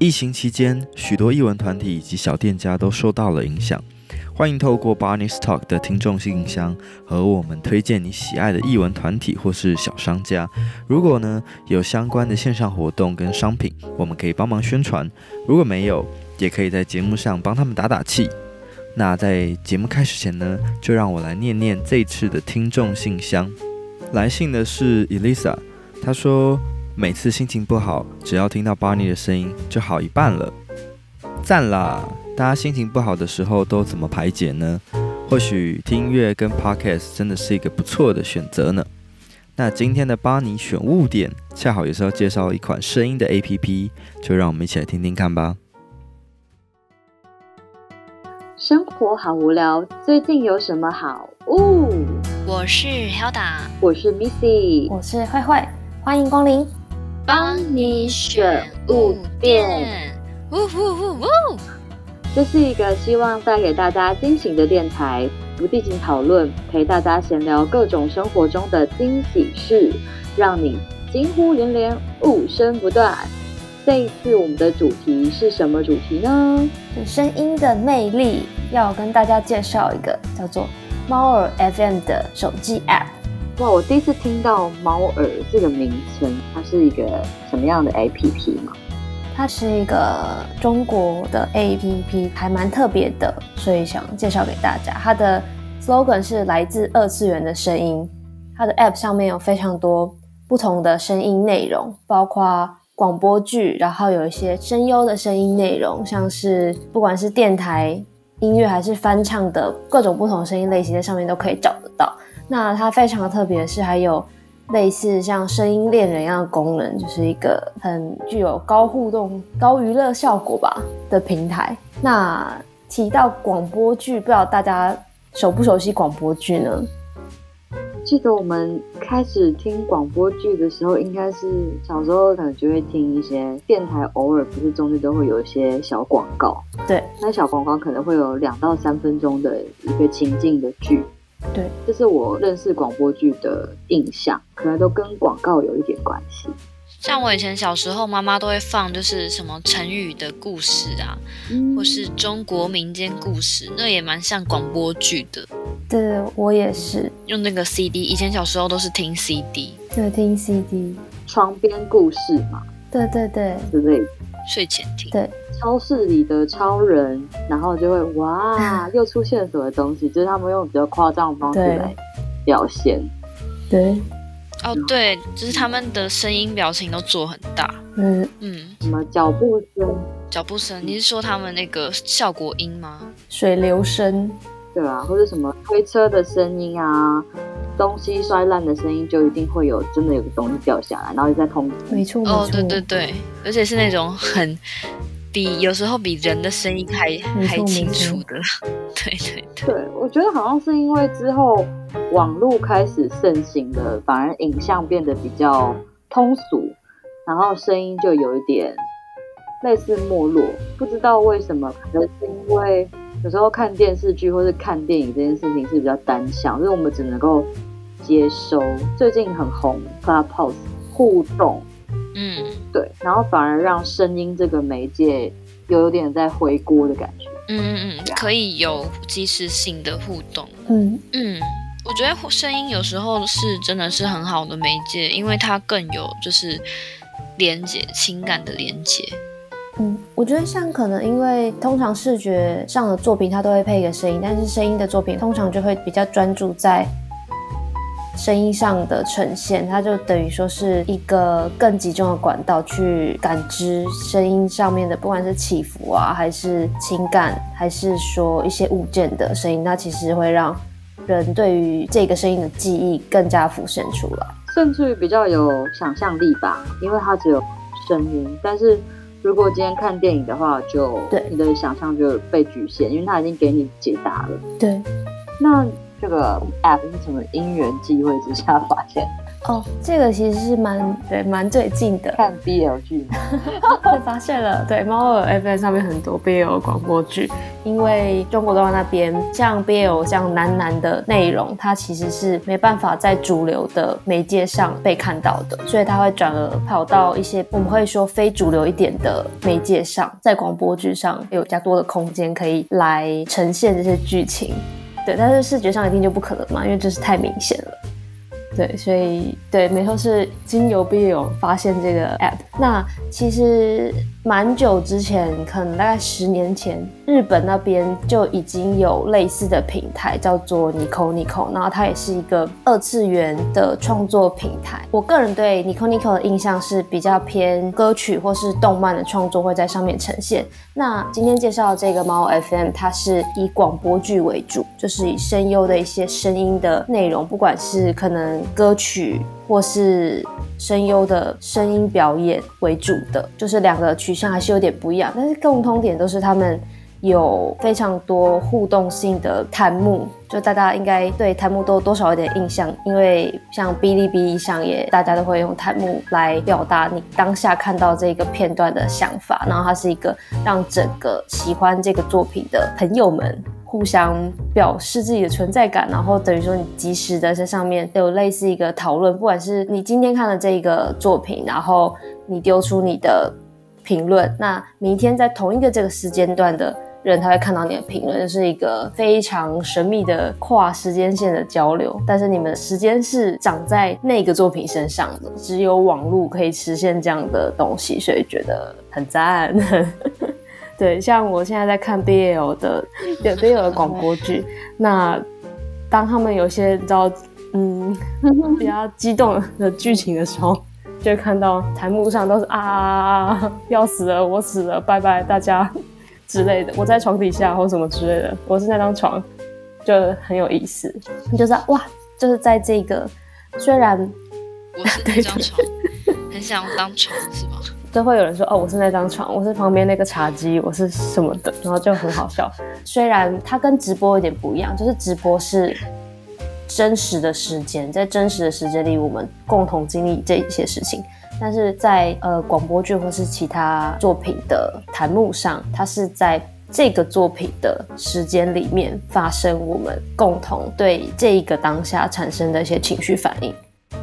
疫情期间，许多艺文团体以及小店家都受到了影响。欢迎透过 Barney's Talk 的听众信箱和我们推荐你喜爱的艺文团体或是小商家。如果呢有相关的线上活动跟商品，我们可以帮忙宣传；如果没有，也可以在节目上帮他们打打气。那在节目开始前呢，就让我来念念这次的听众信箱。来信的是 Elisa，她说每次心情不好，只要听到 Barney 的声音就好一半了。赞啦！大家心情不好的时候都怎么排解呢？或许听音乐跟 Podcast 真的是一个不错的选择呢。那今天的巴尼选物点恰好也是要介绍一款声音的 APP，就让我们一起来听听看吧。生活好无聊，最近有什么好物？我是 Hilda，我是 Missy，我是慧慧，欢迎光临，帮你选物店。呜呜呜呜！这是一个希望带给大家惊喜的电台，不进行讨论，陪大家闲聊各种生活中的惊喜事，让你惊呼连连，物声不断。这一次我们的主题是什么主题呢？是声音的魅力，要跟大家介绍一个叫做猫耳 FM 的手机 App。哇，我第一次听到猫耳这个名称，它是一个什么样的 APP 吗？它是一个中国的 APP，还蛮特别的，所以想介绍给大家。它的 slogan 是来自二次元的声音。它的 App 上面有非常多不同的声音内容，包括广播剧，然后有一些声优的声音内容，像是不管是电台音乐还是翻唱的各种不同声音类型，在上面都可以找。那它非常特别的是，还有。类似像声音恋人一样的功能，就是一个很具有高互动、高娱乐效果吧的平台。那提到广播剧，不知道大家熟不熟悉广播剧呢？记得我们开始听广播剧的时候，应该是小时候可能就会听一些电台，偶尔不是中间都会有一些小广告。对，那小广告可能会有两到三分钟的一个情境的剧。对，这是我认识广播剧的印象，可能都跟广告有一点关系。像我以前小时候，妈妈都会放，就是什么成语的故事啊，嗯、或是中国民间故事，那也蛮像广播剧的。对，我也是。用那个 CD，以前小时候都是听 CD，对，听 CD，床边故事嘛，对对对，之类的，睡前听，对。超市里的超人，然后就会哇，又出现什么东西？就是他们用比较夸张的方式来表现。对，哦对，就是他们的声音表情都做很大。嗯嗯，什么脚步声？脚步声？你是说他们那个效果音吗？水流声，对啊，或者什么推车的声音啊，东西摔烂的声音，就一定会有真的有个东西掉下来，然后你再通。没错，哦，对对对，而且是那种很。比有时候比人的声音还还清楚的，对对对。对，我觉得好像是因为之后网络开始盛行了，反而影像变得比较通俗，然后声音就有一点类似没落。不知道为什么，可能是因为有时候看电视剧或是看电影这件事情是比较单向，所以我们只能够接收最近很红 Clubhouse 互动。嗯，对，然后反而让声音这个媒介有有点在回锅的感觉。嗯嗯嗯，可以有即时性的互动。嗯嗯，我觉得声音有时候是真的是很好的媒介，因为它更有就是连接情感的连接。嗯，我觉得像可能因为通常视觉上的作品它都会配一个声音，但是声音的作品通常就会比较专注在。声音上的呈现，它就等于说是一个更集中的管道去感知声音上面的，不管是起伏啊，还是情感，还是说一些物件的声音，那其实会让人对于这个声音的记忆更加浮现出来，甚至于比较有想象力吧，因为它只有声音。但是如果今天看电影的话，就对你的想象就被局限，因为它已经给你解答了。对，那。这个 app 是什么因缘际会之下发现？哦，这个其实是蛮对蛮最近的，看 BL 剧，被 发现了。对，猫耳 FM 上面很多 BL 广播剧，因为中国动画那边像 BL 这样男男的内容，它其实是没办法在主流的媒介上被看到的，所以它会转而跑到一些我们会说非主流一点的媒介上，在广播剧上有较多的空间可以来呈现这些剧情。对，但是视觉上一定就不可能嘛，因为这是太明显了。对，所以对，没错，是经由 BL 发现这个 app。那其实蛮久之前，可能大概十年前，日本那边就已经有类似的平台，叫做 Nico Nico，然后它也是一个二次元的创作平台。我个人对 Nico Nico 的印象是比较偏歌曲或是动漫的创作会在上面呈现。那今天介绍的这个猫 FM，它是以广播剧为主，就是以声优的一些声音的内容，不管是可能歌曲或是声优的声音表演为主的，就是两个取向还是有点不一样，但是共通点都是他们有非常多互动性的弹幕，就大家应该对弹幕都多少有点印象，因为像哔哩哔哩上也大家都会用弹幕来表达你当下看到这个片段的想法，然后它是一个让整个喜欢这个作品的朋友们。互相表示自己的存在感，然后等于说你及时的在上面有类似一个讨论，不管是你今天看了这一个作品，然后你丢出你的评论，那明天在同一个这个时间段的人他会看到你的评论，就是一个非常神秘的跨时间线的交流。但是你们的时间是长在那个作品身上的，只有网络可以实现这样的东西，所以觉得很赞。对，像我现在在看 BL 的 BL 的广播剧，那当他们有些你知道，嗯，比较激动的剧情的时候，就会看到弹幕上都是啊，要死了，我死了，拜拜大家 之类的，我在床底下或什么之类的，我是那张床，就很有意思，就是哇，就是在这个虽然我是那张床，很想当床是吗？都会有人说哦，我是那张床，我是旁边那个茶几，我是什么的，然后就很好笑。虽然它跟直播有点不一样，就是直播是真实的时间，在真实的时间里，我们共同经历这一些事情。但是在呃广播剧或是其他作品的弹幕上，它是在这个作品的时间里面发生，我们共同对这一个当下产生的一些情绪反应。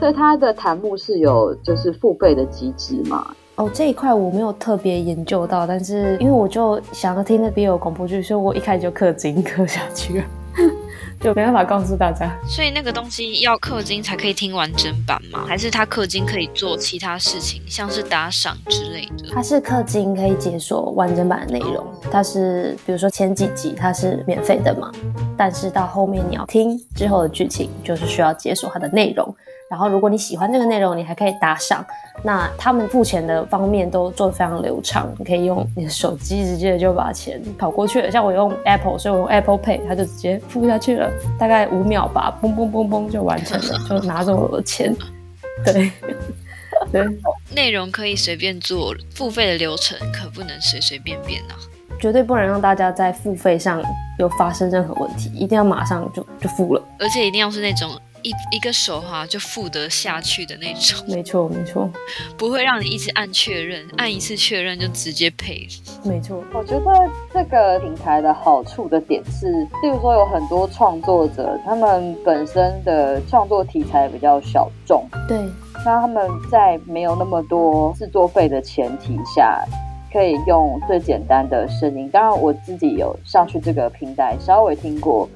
所以它的弹幕是有就是付费的机制吗？哦，这一块我没有特别研究到，但是因为我就想要听那边有广播剧，所以我一开始就氪金氪下去了，就没办法告诉大家。所以那个东西要氪金才可以听完整版吗？还是他氪金可以做其他事情，像是打赏之类的？它是氪金可以解锁完整版的内容，它是比如说前几集它是免费的嘛，但是到后面你要听之后的剧情，就是需要解锁它的内容。然后，如果你喜欢这个内容，你还可以打赏。那他们付钱的方面都做得非常流畅，你可以用你的手机直接就把钱跑过去了。像我用 Apple，所以我用 Apple Pay，它就直接付下去了，大概五秒吧，嘣嘣嘣嘣就完成了，就拿走我的钱。对，对，内容可以随便做，付费的流程可不能随随便便啊，绝对不能让大家在付费上有发生任何问题，一定要马上就就付了，而且一定要是那种。一一个手哈就付得下去的那种，没错没错，不会让你一直按确认，按一次确认就直接赔。没错，我觉得这个平台的好处的点是，例如说有很多创作者，他们本身的创作题材比较小众，对，那他们在没有那么多制作费的前提下，可以用最简单的声音。当然我自己有上去这个平台稍微听过。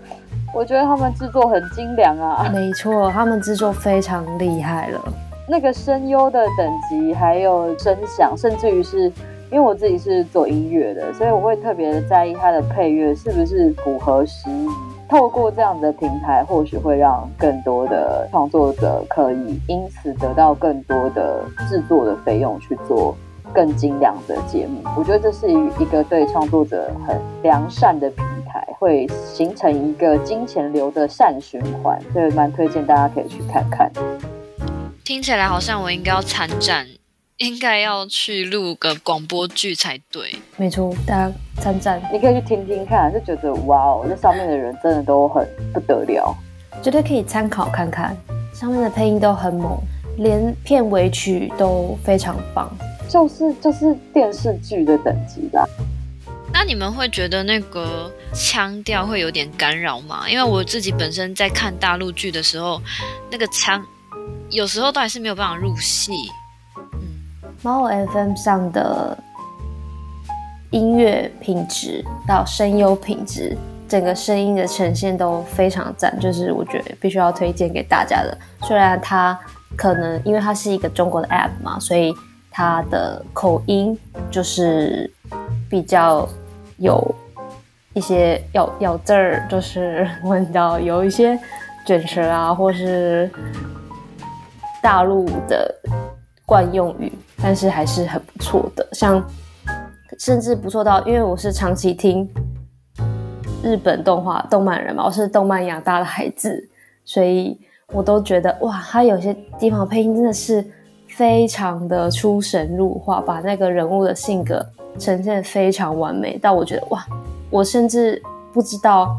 我觉得他们制作很精良啊，没错，他们制作非常厉害了。那个声优的等级，还有声响，甚至于是因为我自己是做音乐的，所以我会特别在意它的配乐是不是符合时宜。透过这样的平台，或许会让更多的创作者可以因此得到更多的制作的费用去做更精良的节目。我觉得这是一一个对创作者很良善的平台。会形成一个金钱流的善循环，所以蛮推荐大家可以去看看。听起来好像我应该要参战，应该要去录个广播剧才对。没错，大家参战，你可以去听听看，就觉得哇哦，那上面的人真的都很不得了，绝对可以参考看看。上面的配音都很猛，连片尾曲都非常棒，就是就是电视剧的等级的。那你们会觉得那个腔调会有点干扰吗？因为我自己本身在看大陆剧的时候，那个腔有时候都还是没有办法入戏。嗯，猫耳 FM 上的音乐品质到声优品质，整个声音的呈现都非常赞，就是我觉得必须要推荐给大家的。虽然它可能因为它是一个中国的 app 嘛，所以他的口音就是比较。有一些咬咬字儿，就是闻到有一些卷舌啊，或是大陆的惯用语，但是还是很不错的。像甚至不错到，因为我是长期听日本动画动漫人嘛，我是动漫养大的孩子，所以我都觉得哇，他有些地方配音真的是非常的出神入化，把那个人物的性格。呈现非常完美，但我觉得哇，我甚至不知道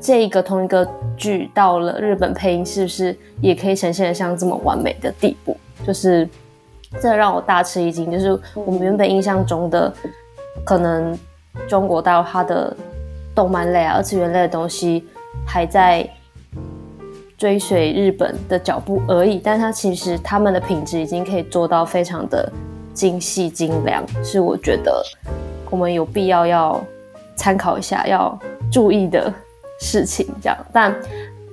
这个同一个剧到了日本配音是不是也可以呈现的像这么完美的地步，就是这让我大吃一惊。就是我们原本印象中的可能中国大陆它的动漫类啊、二次元类的东西还在追随日本的脚步而已，但它其实他们的品质已经可以做到非常的。精细精良是我觉得我们有必要要参考一下，要注意的事情。这样，但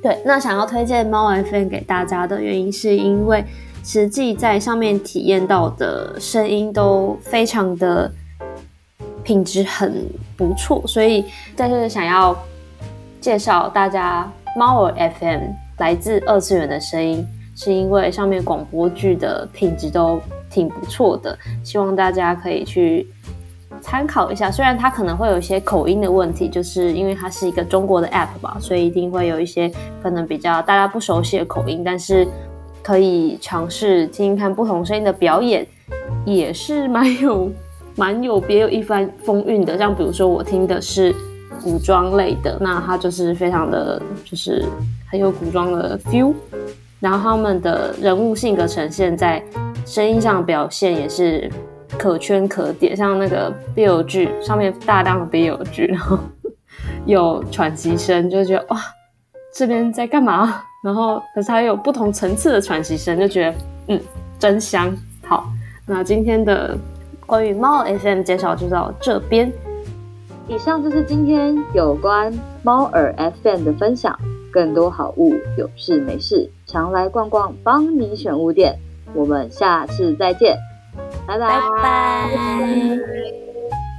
对，那想要推荐猫 FM 给大家的原因，是因为实际在上面体验到的声音都非常的品质很不错，所以但是想要介绍大家猫耳 FM 来自二次元的声音，是因为上面广播剧的品质都。挺不错的，希望大家可以去参考一下。虽然它可能会有一些口音的问题，就是因为它是一个中国的 app 吧，所以一定会有一些可能比较大家不熟悉的口音。但是可以尝试听听看不同声音的表演，也是蛮有蛮有别有一番风韵的。像比如说我听的是古装类的，那它就是非常的就是很有古装的 feel，然后他们的人物性格呈现在。声音上表现也是可圈可点，像那个 BL 剧上面大量的 BL 剧，然后 有喘息声，就觉得哇，这边在干嘛？然后可是还有不同层次的喘息声，就觉得嗯，真香。好，那今天的关于猫 FM 介绍就到这边。以上就是今天有关猫耳 FM 的分享。更多好物，有事没事常来逛逛，帮你选物店。我们下次再见，拜。拜拜。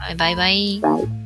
拜拜。拜拜。